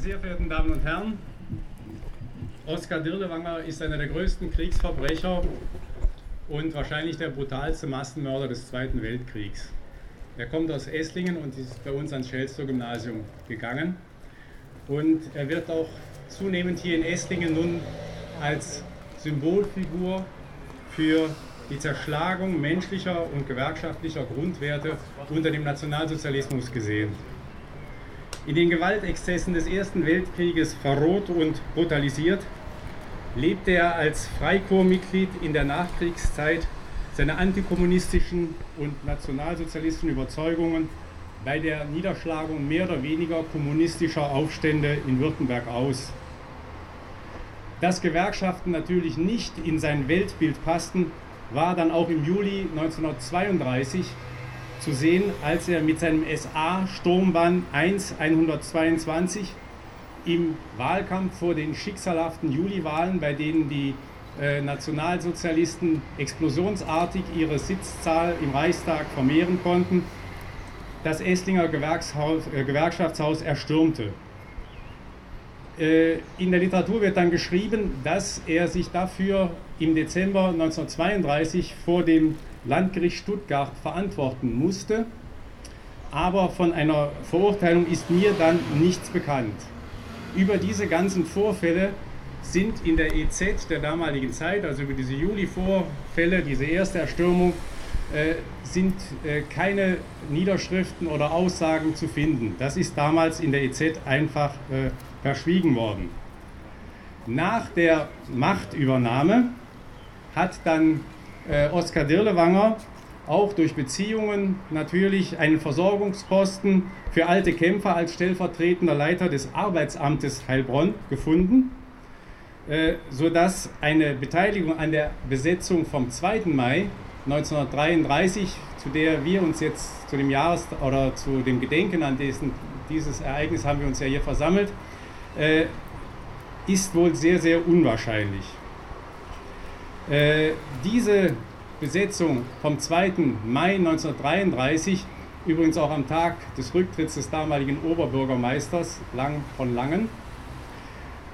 sehr verehrten Damen und Herren, Oskar Dirlewanger ist einer der größten Kriegsverbrecher und wahrscheinlich der brutalste Massenmörder des Zweiten Weltkriegs. Er kommt aus Esslingen und ist bei uns ans Schelstow Gymnasium gegangen. Und er wird auch zunehmend hier in Esslingen nun als Symbolfigur für die Zerschlagung menschlicher und gewerkschaftlicher Grundwerte unter dem Nationalsozialismus gesehen. In den Gewaltexzessen des Ersten Weltkrieges verroht und brutalisiert, lebte er als Freikorpsmitglied in der Nachkriegszeit seine antikommunistischen und nationalsozialistischen Überzeugungen bei der Niederschlagung mehr oder weniger kommunistischer Aufstände in Württemberg aus. Dass Gewerkschaften natürlich nicht in sein Weltbild passten, war dann auch im Juli 1932 zu sehen, als er mit seinem SA Sturmbahn 1 122 im Wahlkampf vor den schicksalhaften Juliwahlen, bei denen die äh, Nationalsozialisten explosionsartig ihre Sitzzahl im Reichstag vermehren konnten, das Esslinger äh, Gewerkschaftshaus erstürmte. Äh, in der Literatur wird dann geschrieben, dass er sich dafür im Dezember 1932 vor dem Landgericht Stuttgart verantworten musste. Aber von einer Verurteilung ist mir dann nichts bekannt. Über diese ganzen Vorfälle sind in der EZ der damaligen Zeit, also über diese Juli-Vorfälle, diese erste Erstürmung, äh, sind äh, keine Niederschriften oder Aussagen zu finden. Das ist damals in der EZ einfach äh, verschwiegen worden. Nach der Machtübernahme hat dann äh, Oskar Dirlewanger auch durch Beziehungen natürlich einen Versorgungsposten für alte Kämpfer als stellvertretender Leiter des Arbeitsamtes Heilbronn gefunden, äh, sodass eine Beteiligung an der Besetzung vom 2. Mai 1933, zu der wir uns jetzt zu dem Jahres- oder zu dem Gedenken an diesen, dieses Ereignis haben wir uns ja hier versammelt, äh, ist wohl sehr, sehr unwahrscheinlich. Äh, diese Besetzung vom 2. Mai 1933, übrigens auch am Tag des Rücktritts des damaligen Oberbürgermeisters Lang von Langen,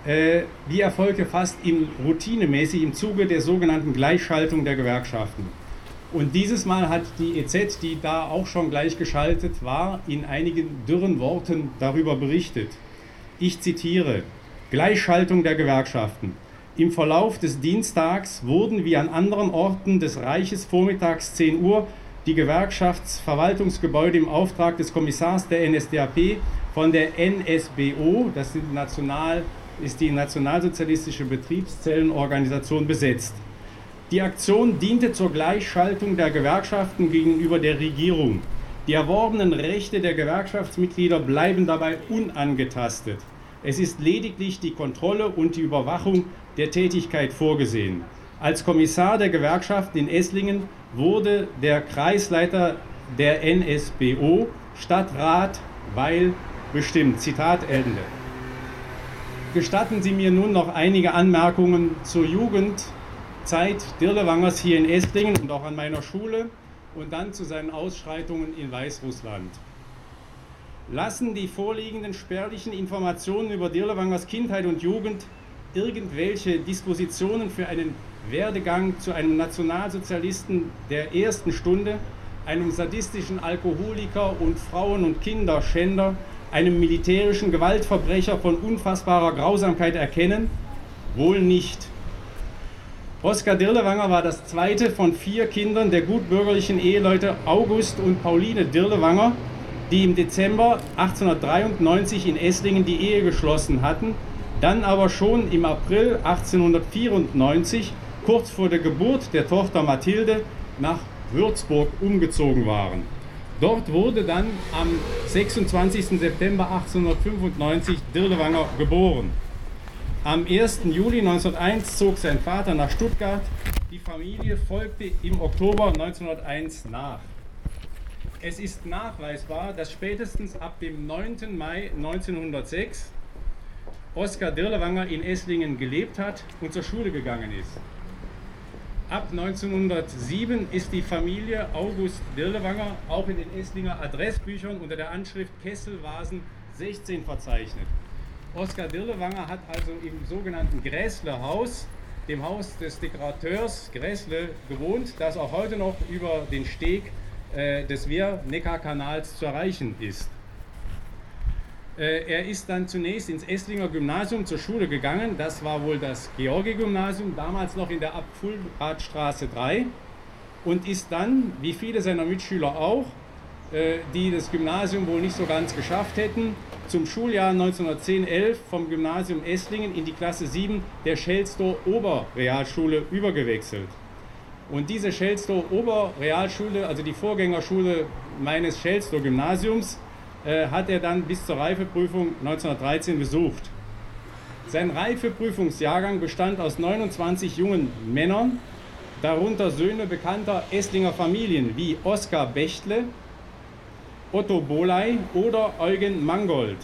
äh, die erfolgte fast im, routinemäßig im Zuge der sogenannten Gleichschaltung der Gewerkschaften. Und dieses Mal hat die EZ, die da auch schon gleichgeschaltet war, in einigen dürren Worten darüber berichtet. Ich zitiere, Gleichschaltung der Gewerkschaften. Im Verlauf des Dienstags wurden wie an anderen Orten des Reiches vormittags 10 Uhr die Gewerkschaftsverwaltungsgebäude im Auftrag des Kommissars der NSDAP von der NSBO, das die, National, ist die Nationalsozialistische Betriebszellenorganisation, besetzt. Die Aktion diente zur Gleichschaltung der Gewerkschaften gegenüber der Regierung. Die erworbenen Rechte der Gewerkschaftsmitglieder bleiben dabei unangetastet. Es ist lediglich die Kontrolle und die Überwachung der Tätigkeit vorgesehen. Als Kommissar der Gewerkschaften in Esslingen wurde der Kreisleiter der NSBO Stadtrat Weil bestimmt. Zitat Ende. Gestatten Sie mir nun noch einige Anmerkungen zur Jugendzeit Dirlewangers hier in Esslingen und auch an meiner Schule und dann zu seinen Ausschreitungen in Weißrussland. Lassen die vorliegenden spärlichen Informationen über Dirlewangers Kindheit und Jugend irgendwelche Dispositionen für einen Werdegang zu einem Nationalsozialisten der ersten Stunde, einem sadistischen Alkoholiker und Frauen- und Kinderschänder, einem militärischen Gewaltverbrecher von unfassbarer Grausamkeit erkennen? Wohl nicht. Oskar Dirlewanger war das zweite von vier Kindern der gutbürgerlichen Eheleute August und Pauline Dirlewanger, die im Dezember 1893 in Esslingen die Ehe geschlossen hatten, dann aber schon im April 1894, kurz vor der Geburt der Tochter Mathilde, nach Würzburg umgezogen waren. Dort wurde dann am 26. September 1895 Dirlewanger geboren. Am 1. Juli 1901 zog sein Vater nach Stuttgart. Die Familie folgte im Oktober 1901 nach. Es ist nachweisbar, dass spätestens ab dem 9. Mai 1906 Oskar Dirlewanger in Esslingen gelebt hat und zur Schule gegangen ist. Ab 1907 ist die Familie August Dirlewanger auch in den Esslinger Adressbüchern unter der Anschrift Kesselvasen 16 verzeichnet. Oskar Dirlewanger hat also im sogenannten Gräßle-Haus, dem Haus des Dekorateurs Gräßle, gewohnt, das auch heute noch über den Steg äh, des Wehr-Neckar-Kanals zu erreichen ist. Äh, er ist dann zunächst ins Esslinger Gymnasium zur Schule gegangen. Das war wohl das Georgi-Gymnasium, damals noch in der Abfullradstraße 3. Und ist dann, wie viele seiner Mitschüler auch, äh, die das Gymnasium wohl nicht so ganz geschafft hätten, zum Schuljahr 1910-11 vom Gymnasium Esslingen in die Klasse 7 der Schelstow Oberrealschule übergewechselt. Und diese Schelstow Oberrealschule, also die Vorgängerschule meines Schelstow Gymnasiums, äh, hat er dann bis zur Reifeprüfung 1913 besucht. Sein Reifeprüfungsjahrgang bestand aus 29 jungen Männern, darunter Söhne bekannter Esslinger Familien wie Oskar Bechtle, Otto Boley oder Eugen Mangold.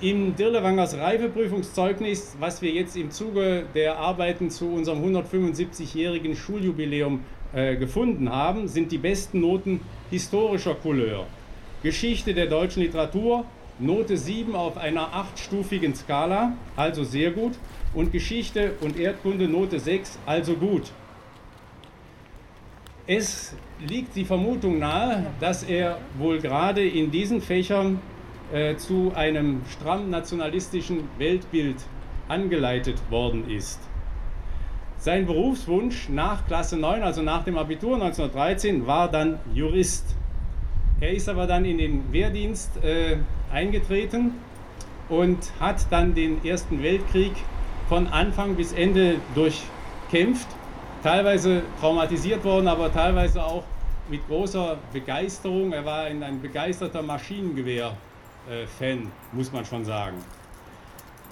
Im Dirlewangers Reifeprüfungszeugnis, was wir jetzt im Zuge der Arbeiten zu unserem 175-jährigen Schuljubiläum äh, gefunden haben, sind die besten Noten historischer Couleur. Geschichte der deutschen Literatur, Note 7 auf einer achtstufigen Skala, also sehr gut. Und Geschichte und Erdkunde Note 6, also gut. Es liegt die Vermutung nahe, dass er wohl gerade in diesen Fächern äh, zu einem stramm nationalistischen Weltbild angeleitet worden ist. Sein Berufswunsch nach Klasse 9, also nach dem Abitur 1913, war dann Jurist. Er ist aber dann in den Wehrdienst äh, eingetreten und hat dann den Ersten Weltkrieg von Anfang bis Ende durchkämpft. Teilweise traumatisiert worden, aber teilweise auch mit großer Begeisterung. Er war ein, ein begeisterter Maschinengewehr-Fan, muss man schon sagen.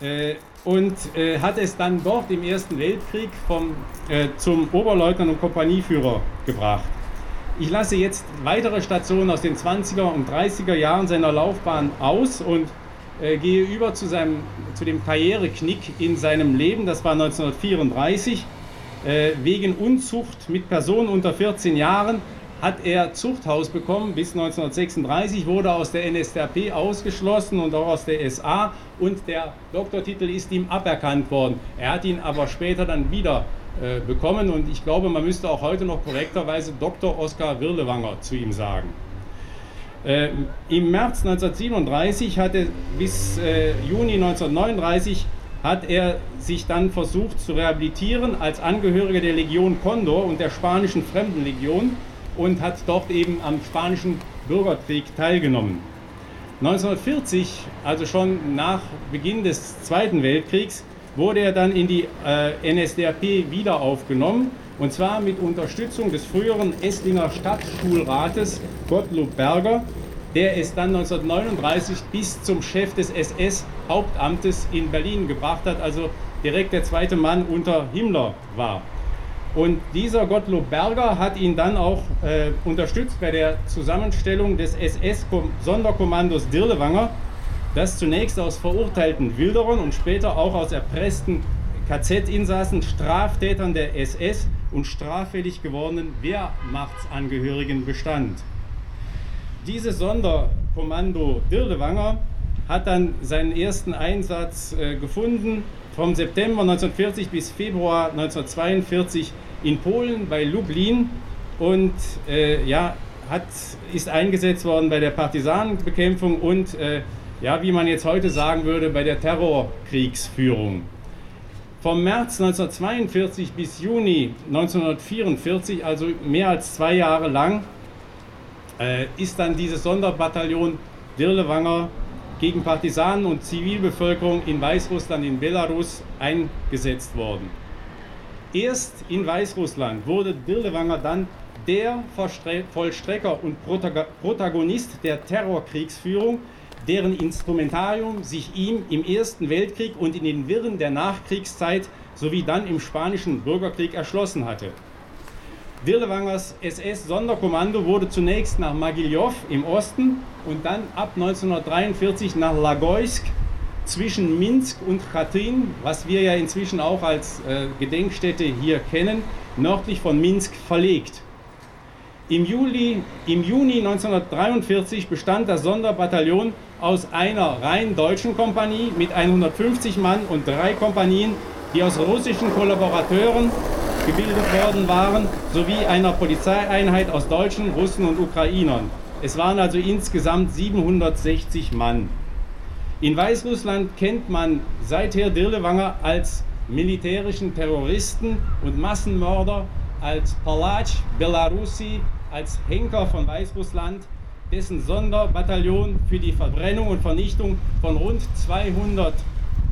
Äh, und äh, hat es dann dort im Ersten Weltkrieg vom, äh, zum Oberleutnant und Kompanieführer gebracht. Ich lasse jetzt weitere Stationen aus den 20er und 30er Jahren seiner Laufbahn aus und gehe über zu, seinem, zu dem Karriereknick in seinem Leben. Das war 1934. Äh, wegen Unzucht mit Personen unter 14 Jahren hat er Zuchthaus bekommen bis 1936, wurde aus der NSDAP ausgeschlossen und auch aus der SA und der Doktortitel ist ihm aberkannt worden. Er hat ihn aber später dann wieder äh, bekommen und ich glaube, man müsste auch heute noch korrekterweise Dr. Oskar Wirlewanger zu ihm sagen. Äh, Im März 1937 hatte bis äh, Juni 1939 hat er sich dann versucht zu rehabilitieren als Angehöriger der Legion Condor und der spanischen Fremdenlegion und hat dort eben am spanischen Bürgerkrieg teilgenommen. 1940, also schon nach Beginn des Zweiten Weltkriegs, wurde er dann in die äh, NSDAP wieder aufgenommen und zwar mit Unterstützung des früheren Esslinger Stadtschulrates Gottlob Berger, der es dann 1939 bis zum Chef des SS-Hauptamtes in Berlin gebracht hat, also direkt der zweite Mann unter Himmler war. Und dieser Gottlob Berger hat ihn dann auch äh, unterstützt bei der Zusammenstellung des SS-Sonderkommandos Dirlewanger, das zunächst aus verurteilten Wilderern und später auch aus erpressten KZ-Insassen, Straftätern der SS und straffällig gewordenen Wehrmachtsangehörigen bestand. Dieses Sonderkommando Dirlewanger hat dann seinen ersten Einsatz äh, gefunden vom September 1940 bis Februar 1942 in Polen bei Lublin und äh, ja, hat, ist eingesetzt worden bei der Partisanenbekämpfung und äh, ja, wie man jetzt heute sagen würde, bei der Terrorkriegsführung. Vom März 1942 bis Juni 1944, also mehr als zwei Jahre lang, äh, ist dann dieses Sonderbataillon Dirlewanger gegen Partisanen und Zivilbevölkerung in Weißrussland, in Belarus eingesetzt worden. Erst in Weißrussland wurde Dirlewanger dann der Vollstrecker und Protagonist der Terrorkriegsführung, deren Instrumentarium sich ihm im Ersten Weltkrieg und in den Wirren der Nachkriegszeit sowie dann im Spanischen Bürgerkrieg erschlossen hatte. Dirlewangers SS-Sonderkommando wurde zunächst nach Magiljow im Osten und dann ab 1943 nach Lagoysk zwischen Minsk und Katyn, was wir ja inzwischen auch als äh, Gedenkstätte hier kennen, nördlich von Minsk verlegt. Im, Juli, Im Juni 1943 bestand das Sonderbataillon aus einer rein deutschen Kompanie mit 150 Mann und drei Kompanien, die aus russischen Kollaborateuren gebildet worden waren, sowie einer Polizeieinheit aus Deutschen, Russen und Ukrainern. Es waren also insgesamt 760 Mann. In Weißrussland kennt man seither Dirlewanger als militärischen Terroristen und Massenmörder, als Palatsch Belarusi, als Henker von Weißrussland, dessen Sonderbataillon für die Verbrennung und Vernichtung von rund 200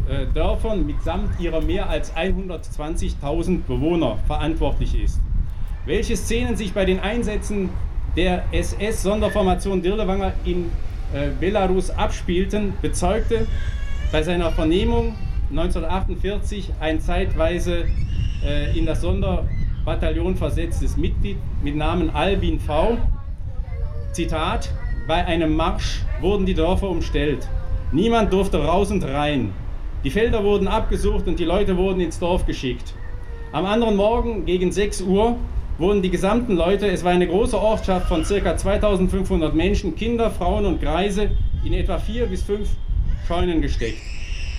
äh, Dörfern mitsamt ihrer mehr als 120.000 Bewohner verantwortlich ist. Welche Szenen sich bei den Einsätzen der SS-Sonderformation Dirlewanger in äh, Belarus abspielten, bezeugte bei seiner Vernehmung 1948 ein zeitweise äh, in das Sonderbataillon Bataillon versetztes Mitglied mit Namen Albin V. Zitat, bei einem Marsch wurden die Dörfer umstellt. Niemand durfte raus und rein. Die Felder wurden abgesucht und die Leute wurden ins Dorf geschickt. Am anderen Morgen gegen 6 Uhr wurden die gesamten Leute, es war eine große Ortschaft von ca. 2500 Menschen, Kinder, Frauen und Greise, in etwa vier bis fünf Scheunen gesteckt.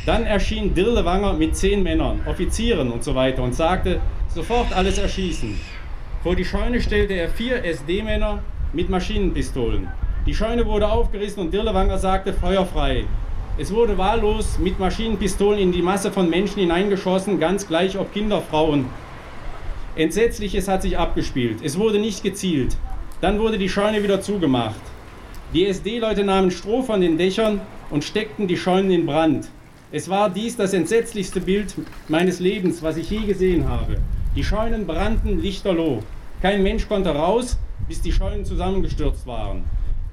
Dann erschien Dirlewanger mit zehn Männern, Offizieren und so weiter und sagte, sofort alles erschießen. Vor die Scheune stellte er vier SD-Männer mit Maschinenpistolen. Die Scheune wurde aufgerissen und Dirlewanger sagte feuerfrei. Es wurde wahllos mit Maschinenpistolen in die Masse von Menschen hineingeschossen, ganz gleich ob Kinder, Frauen. Entsetzliches hat sich abgespielt. Es wurde nicht gezielt. Dann wurde die Scheune wieder zugemacht. Die SD-Leute nahmen Stroh von den Dächern und steckten die Scheunen in Brand. Es war dies das entsetzlichste Bild meines Lebens, was ich je gesehen habe. Die Scheunen brannten lichterloh. Kein Mensch konnte raus, bis die Scheunen zusammengestürzt waren.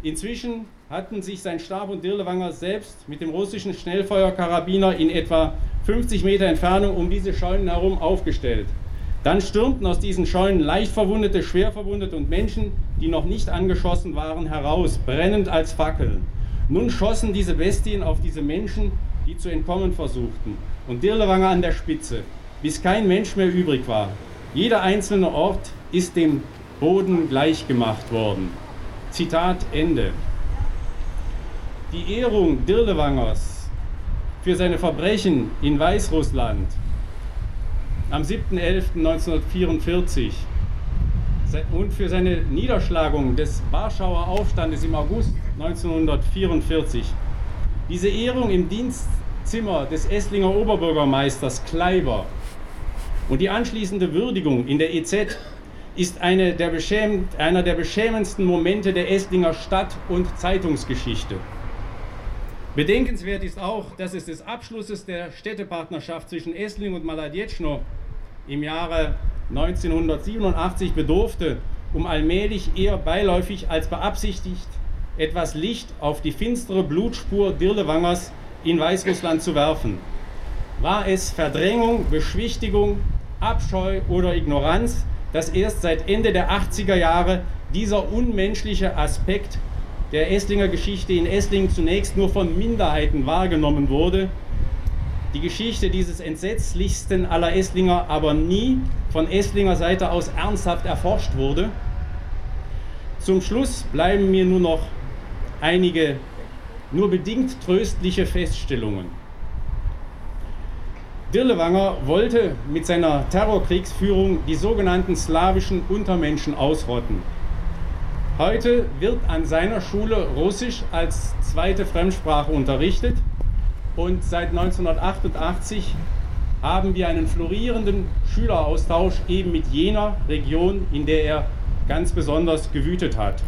Inzwischen hatten sich sein Stab und Dirlewanger selbst mit dem russischen Schnellfeuerkarabiner in etwa 50 Meter Entfernung um diese Scheunen herum aufgestellt. Dann stürmten aus diesen Scheunen leicht verwundete, schwer verwundete und Menschen, die noch nicht angeschossen waren, heraus, brennend als Fackeln. Nun schossen diese Bestien auf diese Menschen, die zu entkommen versuchten, und Dirlewanger an der Spitze bis kein Mensch mehr übrig war. Jeder einzelne Ort ist dem Boden gleichgemacht worden. Zitat Ende. Die Ehrung Dirlewangers für seine Verbrechen in Weißrussland am 7.11.1944 und für seine Niederschlagung des Warschauer Aufstandes im August 1944. Diese Ehrung im Dienstzimmer des Esslinger Oberbürgermeisters Kleiber und die anschließende Würdigung in der EZ ist eine der einer der beschämendsten Momente der Esslinger Stadt- und Zeitungsgeschichte. Bedenkenswert ist auch, dass es des Abschlusses der Städtepartnerschaft zwischen Essling und Maladjetschno im Jahre 1987 bedurfte, um allmählich eher beiläufig als beabsichtigt etwas Licht auf die finstere Blutspur Dirlewangers in Weißrussland zu werfen. War es Verdrängung, Beschwichtigung, Abscheu oder Ignoranz, dass erst seit Ende der 80er Jahre dieser unmenschliche Aspekt der Esslinger Geschichte in Esslingen zunächst nur von Minderheiten wahrgenommen wurde, die Geschichte dieses entsetzlichsten aller Esslinger aber nie von Esslinger Seite aus ernsthaft erforscht wurde. Zum Schluss bleiben mir nur noch einige nur bedingt tröstliche Feststellungen. Dirlewanger wollte mit seiner Terrorkriegsführung die sogenannten slawischen Untermenschen ausrotten. Heute wird an seiner Schule Russisch als zweite Fremdsprache unterrichtet und seit 1988 haben wir einen florierenden Schüleraustausch eben mit jener Region, in der er ganz besonders gewütet hat.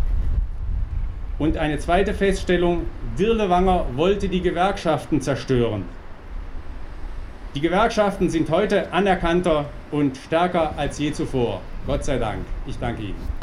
Und eine zweite Feststellung, Dirlewanger wollte die Gewerkschaften zerstören. Die Gewerkschaften sind heute anerkannter und stärker als je zuvor. Gott sei Dank. Ich danke Ihnen.